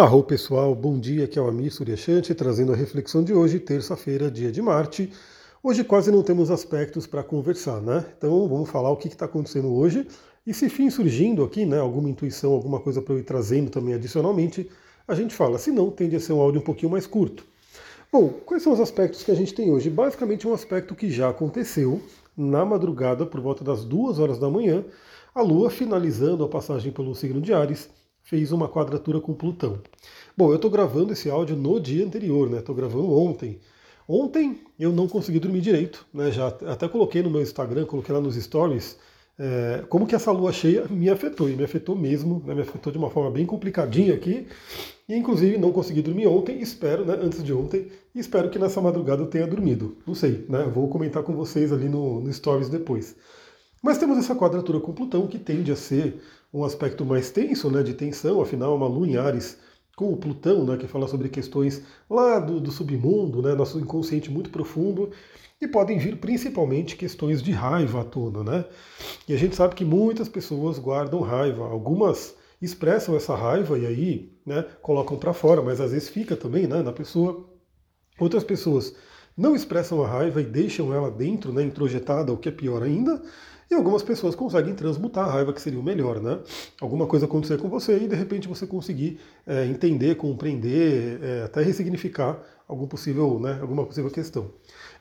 Arro pessoal, bom dia, aqui é o Amir Suryashanti trazendo a reflexão de hoje, terça-feira, dia de Marte. Hoje quase não temos aspectos para conversar, né? Então vamos falar o que está acontecendo hoje e se fim surgindo aqui, né, alguma intuição, alguma coisa para eu ir trazendo também adicionalmente, a gente fala, se não, tende a ser um áudio um pouquinho mais curto. Bom, quais são os aspectos que a gente tem hoje? Basicamente um aspecto que já aconteceu na madrugada, por volta das duas horas da manhã, a Lua finalizando a passagem pelo signo de Ares, fez uma quadratura com Plutão. Bom, eu estou gravando esse áudio no dia anterior, né? Estou gravando ontem. Ontem eu não consegui dormir direito, né? Já até coloquei no meu Instagram, coloquei lá nos stories, é, como que essa lua cheia me afetou, e me afetou mesmo, né? me afetou de uma forma bem complicadinha aqui, e inclusive não consegui dormir ontem, espero, né, antes de ontem, espero que nessa madrugada eu tenha dormido. Não sei, né? Vou comentar com vocês ali no, no stories depois. Mas temos essa quadratura com Plutão que tende a ser um aspecto mais tenso, né, de tensão, afinal, uma lua em Ares com o Plutão, né, que fala sobre questões lá do, do submundo, né, nosso inconsciente muito profundo, e podem vir principalmente questões de raiva à tona. Né? E a gente sabe que muitas pessoas guardam raiva, algumas expressam essa raiva e aí né, colocam para fora, mas às vezes fica também né, na pessoa. Outras pessoas não expressam a raiva e deixam ela dentro, né, introjetada, o que é pior ainda. E algumas pessoas conseguem transmutar a raiva, que seria o melhor, né? Alguma coisa acontecer com você e de repente você conseguir é, entender, compreender, é, até ressignificar algum possível, né, alguma possível questão.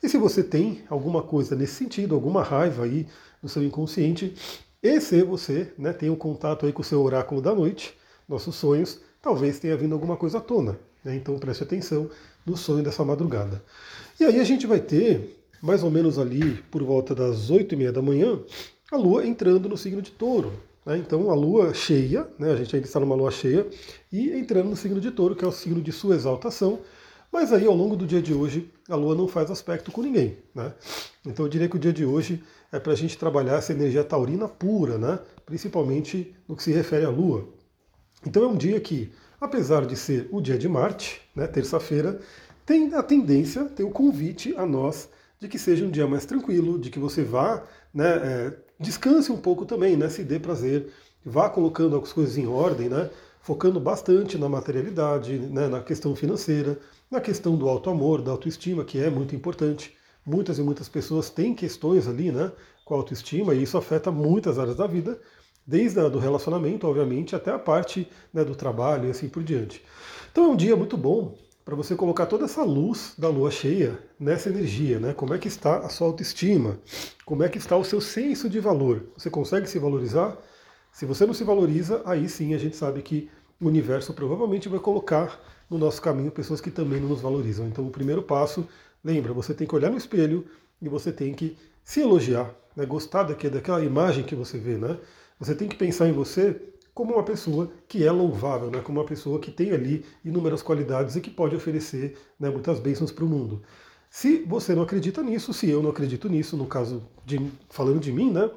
E se você tem alguma coisa nesse sentido, alguma raiva aí no seu inconsciente, e se você né, tem um contato aí com o seu oráculo da noite, nossos sonhos, talvez tenha vindo alguma coisa à tona. Né? Então preste atenção no sonho dessa madrugada. E aí a gente vai ter mais ou menos ali por volta das 8 e meia da manhã, a Lua entrando no signo de touro. Né? Então a Lua cheia, né? a gente ainda está numa Lua cheia, e entrando no signo de touro, que é o signo de sua exaltação. Mas aí ao longo do dia de hoje, a Lua não faz aspecto com ninguém. Né? Então eu diria que o dia de hoje é para a gente trabalhar essa energia taurina pura, né? principalmente no que se refere à Lua. Então é um dia que, apesar de ser o dia de Marte, né, terça-feira, tem a tendência, tem o convite a nós de que seja um dia mais tranquilo, de que você vá, né, é, descanse um pouco também, né, se dê prazer, vá colocando as coisas em ordem, né, focando bastante na materialidade, né, na questão financeira, na questão do alto amor, da autoestima, que é muito importante. Muitas e muitas pessoas têm questões ali, né, com a autoestima, e isso afeta muitas áreas da vida, desde a do relacionamento, obviamente, até a parte né, do trabalho e assim por diante. Então é um dia muito bom para você colocar toda essa luz da lua cheia nessa energia, né? Como é que está a sua autoestima? Como é que está o seu senso de valor? Você consegue se valorizar? Se você não se valoriza, aí sim a gente sabe que o universo provavelmente vai colocar no nosso caminho pessoas que também não nos valorizam. Então o primeiro passo, lembra, você tem que olhar no espelho e você tem que se elogiar, né? gostar daquela imagem que você vê, né? Você tem que pensar em você como uma pessoa que é louvável, né? como uma pessoa que tem ali inúmeras qualidades e que pode oferecer né, muitas bênçãos para o mundo. Se você não acredita nisso, se eu não acredito nisso, no caso de falando de mim, né,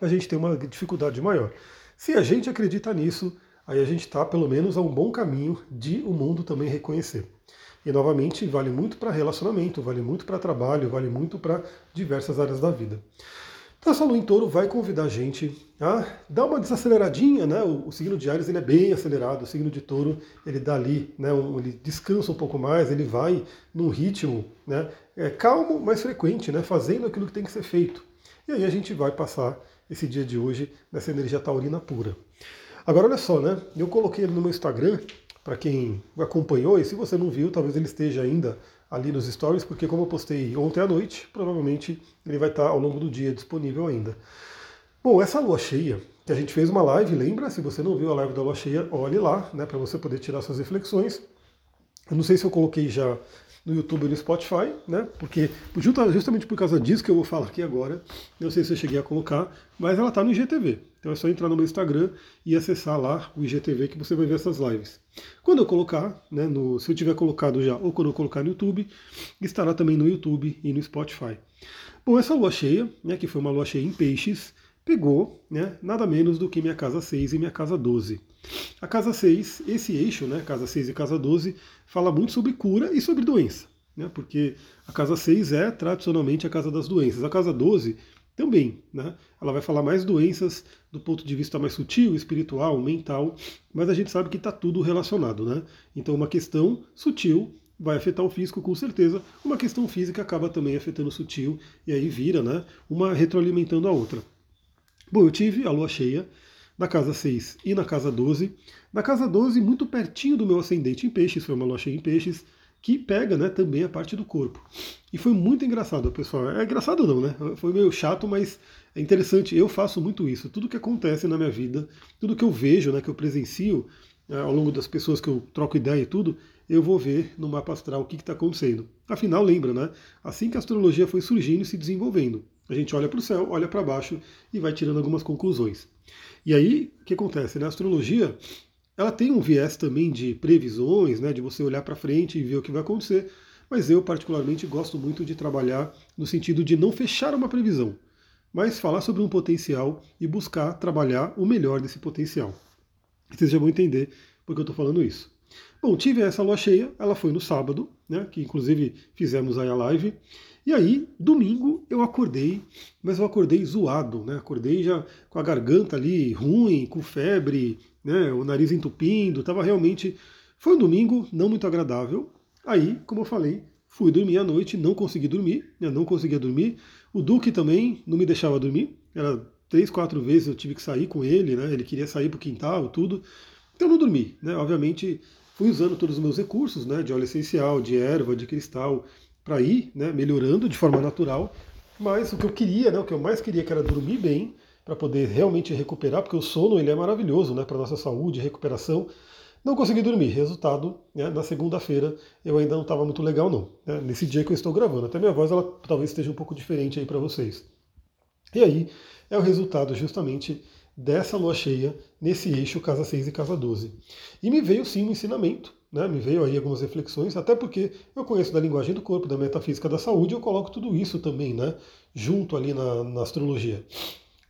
a gente tem uma dificuldade maior. Se a gente acredita nisso, aí a gente está pelo menos a um bom caminho de o mundo também reconhecer. E novamente vale muito para relacionamento, vale muito para trabalho, vale muito para diversas áreas da vida. Então essa lua em touro vai convidar a gente a dar uma desaceleradinha, né? O, o, signo de Ares ele é bem acelerado, o signo de touro ele dá ali, né? Um, ele descansa um pouco mais, ele vai num ritmo né? É, calmo, mas frequente, né? Fazendo aquilo que tem que ser feito. E aí a gente vai passar esse dia de hoje nessa energia taurina pura. Agora olha só, né? Eu coloquei ele no meu Instagram, para quem acompanhou, e se você não viu, talvez ele esteja ainda ali nos stories, porque como eu postei ontem à noite, provavelmente ele vai estar ao longo do dia disponível ainda. Bom, essa lua cheia, que a gente fez uma live, lembra? Se você não viu a live da lua cheia, olhe lá, né, para você poder tirar suas reflexões. Eu não sei se eu coloquei já no YouTube e no Spotify, né? Porque justamente por causa disso que eu vou falar aqui agora, não sei se eu cheguei a colocar, mas ela está no IGTV. Então é só entrar no meu Instagram e acessar lá o IGTV que você vai ver essas lives. Quando eu colocar, né, no, se eu tiver colocado já, ou quando eu colocar no YouTube, estará também no YouTube e no Spotify. Bom, essa lua cheia, né, que foi uma lua cheia em peixes, pegou né, nada menos do que minha casa 6 e minha casa 12. A casa 6, esse eixo, né, casa 6 e casa 12, fala muito sobre cura e sobre doença, né, porque a casa 6 é tradicionalmente a casa das doenças. A casa 12 também, né? Ela vai falar mais doenças do ponto de vista mais sutil, espiritual, mental, mas a gente sabe que está tudo relacionado, né? Então uma questão sutil vai afetar o físico com certeza, uma questão física acaba também afetando o sutil, e aí vira, né? Uma retroalimentando a outra. Bom, eu tive a lua cheia na casa 6 e na casa 12. Na casa 12, muito pertinho do meu ascendente em peixes, foi uma lua cheia em peixes, que pega né, também a parte do corpo. E foi muito engraçado, pessoal. É engraçado não, né? Foi meio chato, mas é interessante. Eu faço muito isso. Tudo que acontece na minha vida, tudo que eu vejo, né, que eu presencio né, ao longo das pessoas que eu troco ideia e tudo, eu vou ver no mapa astral o que está acontecendo. Afinal, lembra, né? Assim que a astrologia foi surgindo e se desenvolvendo. A gente olha para o céu, olha para baixo e vai tirando algumas conclusões. E aí, o que acontece? Na né? astrologia, ela tem um viés também de previsões, né, de você olhar para frente e ver o que vai acontecer, mas eu particularmente gosto muito de trabalhar no sentido de não fechar uma previsão, mas falar sobre um potencial e buscar trabalhar o melhor desse potencial. Vocês já vão entender por que eu estou falando isso. Bom, tive essa lua cheia, ela foi no sábado, né, que inclusive fizemos aí a live, e aí, domingo, eu acordei, mas eu acordei zoado, né? Acordei já com a garganta ali ruim, com febre, né? O nariz entupindo, estava realmente. Foi um domingo não muito agradável. Aí, como eu falei, fui dormir à noite, não consegui dormir, né? não conseguia dormir. O Duque também não me deixava dormir. Era três, quatro vezes eu tive que sair com ele, né? Ele queria sair para o quintal, tudo. Então eu não dormi, né? Obviamente fui usando todos os meus recursos, né? De óleo essencial, de erva, de cristal, para ir né, melhorando de forma natural. Mas o que eu queria, né, o que eu mais queria, que era dormir bem, para poder realmente recuperar, porque o sono ele é maravilhoso né, para nossa saúde, recuperação. Não consegui dormir. Resultado, né, na segunda-feira eu ainda não estava muito legal não. Né, nesse dia que eu estou gravando. Até minha voz ela talvez esteja um pouco diferente aí para vocês. E aí é o resultado justamente dessa lua cheia nesse eixo casa 6 e casa 12. E me veio sim um ensinamento né, me veio aí algumas reflexões, até porque eu conheço da linguagem do corpo, da metafísica da saúde, eu coloco tudo isso também, né, junto ali na, na astrologia.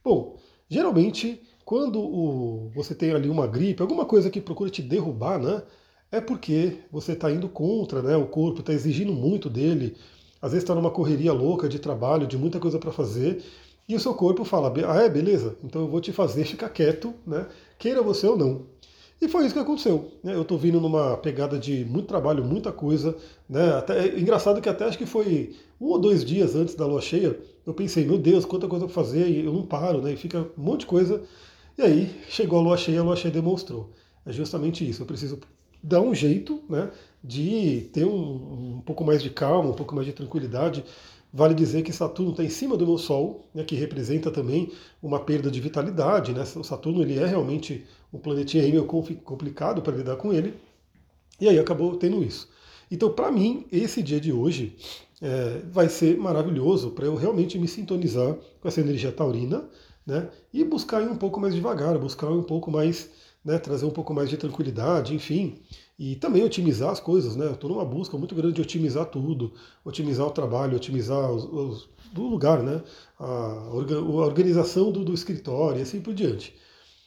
Bom, geralmente, quando o, você tem ali uma gripe, alguma coisa que procura te derrubar, né, é porque você está indo contra, né, o corpo está exigindo muito dele, às vezes está numa correria louca de trabalho, de muita coisa para fazer, e o seu corpo fala, ah é, beleza, então eu vou te fazer ficar quieto, né, queira você ou não. E foi isso que aconteceu. Né? Eu estou vindo numa pegada de muito trabalho, muita coisa. Né? Até, é engraçado que até acho que foi um ou dois dias antes da lua cheia, eu pensei, meu Deus, quanta coisa para fazer, e eu não paro, né? E fica um monte de coisa. E aí chegou a lua cheia, a lua cheia demonstrou. É justamente isso. Eu preciso dar um jeito né, de ter um, um pouco mais de calma, um pouco mais de tranquilidade. Vale dizer que Saturno está em cima do meu Sol, né, que representa também uma perda de vitalidade. Né? O Saturno ele é realmente um planetinha meio complicado para lidar com ele. E aí acabou tendo isso. Então, para mim, esse dia de hoje é, vai ser maravilhoso para eu realmente me sintonizar com essa energia taurina né, e buscar ir um pouco mais devagar, buscar um pouco mais, né, trazer um pouco mais de tranquilidade, enfim, e também otimizar as coisas. Né? Estou numa busca muito grande de otimizar tudo, otimizar o trabalho, otimizar os, os, o lugar, né, a, a organização do, do escritório e assim por diante.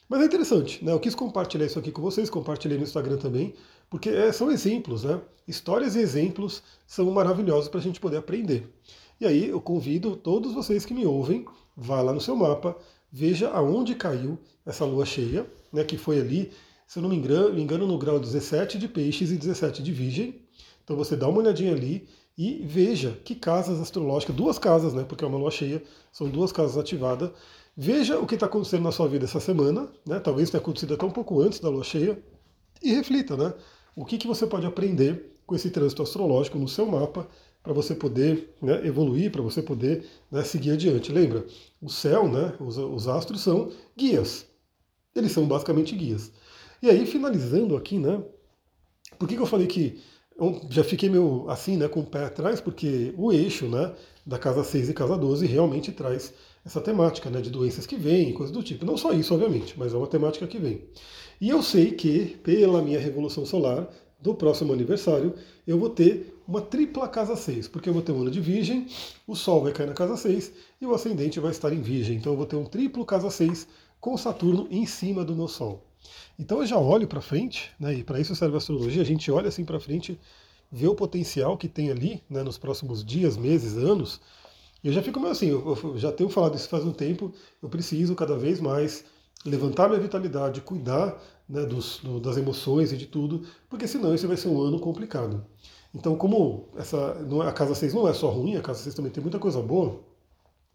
Mas é interessante, né? Eu quis compartilhar isso aqui com vocês, compartilhei no Instagram também, porque é, são exemplos, né? Histórias e exemplos são maravilhosos para a gente poder aprender. E aí eu convido todos vocês que me ouvem, vá lá no seu mapa, veja aonde caiu essa lua cheia, né? Que foi ali, se eu não me engano, me engano no grau 17 de peixes e 17 de virgem. Então você dá uma olhadinha ali e veja que casas astrológicas, duas casas, né? Porque é uma lua cheia, são duas casas ativadas Veja o que está acontecendo na sua vida essa semana, né? talvez tenha acontecido até um pouco antes da lua cheia, e reflita, né? O que, que você pode aprender com esse trânsito astrológico no seu mapa para você poder né, evoluir, para você poder né, seguir adiante. Lembra, o céu, né, os, os astros são guias. Eles são basicamente guias. E aí, finalizando aqui, né? Por que, que eu falei que eu já fiquei meio assim, né, com o pé atrás? Porque o eixo, né, da casa 6 e casa 12 realmente traz essa temática né, de doenças que vêm, coisas do tipo. Não só isso, obviamente, mas é uma temática que vem. E eu sei que, pela minha revolução solar, do próximo aniversário, eu vou ter uma tripla casa 6, porque eu vou ter um ano de virgem, o Sol vai cair na casa 6 e o ascendente vai estar em virgem. Então eu vou ter um triplo casa 6 com Saturno em cima do meu Sol. Então eu já olho para frente, né, e para isso serve a astrologia, a gente olha assim para frente, vê o potencial que tem ali né, nos próximos dias, meses, anos, Eu já fico meio assim, eu já tenho falado isso faz um tempo, eu preciso cada vez mais levantar minha vitalidade, cuidar né, dos, do, das emoções e de tudo, porque senão esse vai ser um ano complicado. Então, como essa, é, a casa 6 não é só ruim, a casa 6 também tem muita coisa boa,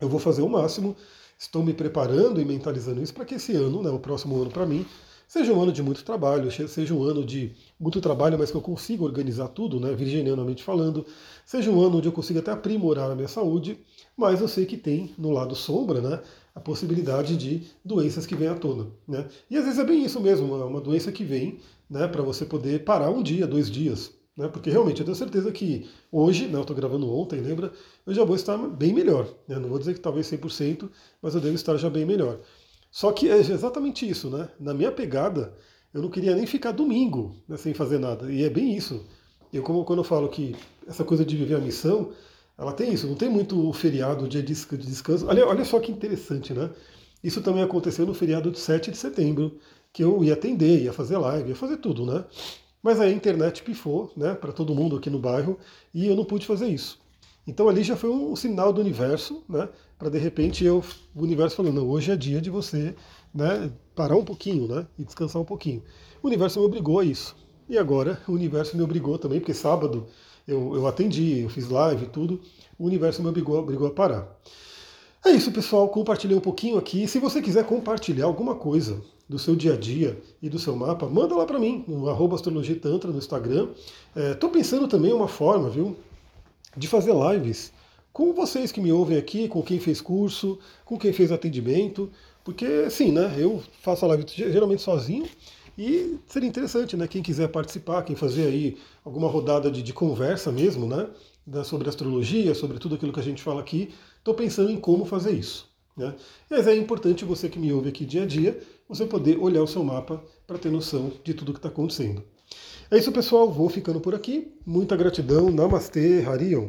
eu vou fazer o máximo, estou me preparando e mentalizando isso para que esse ano, né, o próximo ano para mim, seja um ano de muito trabalho, seja um ano de muito trabalho, mas que eu consiga organizar tudo, né, virginianamente falando, seja um ano onde eu consiga até aprimorar a minha saúde, mas eu sei que tem no lado sombra, né, a possibilidade de doenças que vêm à tona, né? E às vezes é bem isso mesmo, uma, uma doença que vem, né, para você poder parar um dia, dois dias, né? Porque realmente eu tenho certeza que hoje, né, eu estou gravando ontem, lembra? Eu já vou estar bem melhor. Né? Não vou dizer que talvez 100%, mas eu devo estar já bem melhor. Só que é exatamente isso, né? Na minha pegada, eu não queria nem ficar domingo né, sem fazer nada. E é bem isso. Eu, como quando eu falo que essa coisa de viver a missão, ela tem isso, não tem muito feriado, dia de descanso. Olha, olha só que interessante, né? Isso também aconteceu no feriado de 7 de setembro, que eu ia atender, ia fazer live, ia fazer tudo, né? Mas aí a internet pifou, né, para todo mundo aqui no bairro, e eu não pude fazer isso. Então ali já foi um sinal do universo, né, para de repente eu, o universo falando, não, hoje é dia de você, né, parar um pouquinho, né, e descansar um pouquinho. O universo me obrigou a isso. E agora o universo me obrigou também, porque sábado eu, eu atendi, eu fiz live tudo, o universo me obrigou, obrigou a parar. É isso, pessoal. Compartilhei um pouquinho aqui. Se você quiser compartilhar alguma coisa do seu dia a dia e do seu mapa, manda lá para mim, no arroba astrologitantra no Instagram. Estou é, pensando também uma forma, viu, de fazer lives com vocês que me ouvem aqui, com quem fez curso, com quem fez atendimento, porque sim, né, eu faço a live geralmente sozinho e seria interessante, né, quem quiser participar, quem fazer aí alguma rodada de, de conversa mesmo, né, sobre astrologia, sobre tudo aquilo que a gente fala aqui, estou pensando em como fazer isso. Né? Mas é importante você que me ouve aqui dia a dia, você poder olhar o seu mapa para ter noção de tudo que está acontecendo. É isso, pessoal. Vou ficando por aqui. Muita gratidão. Namastê, Harion.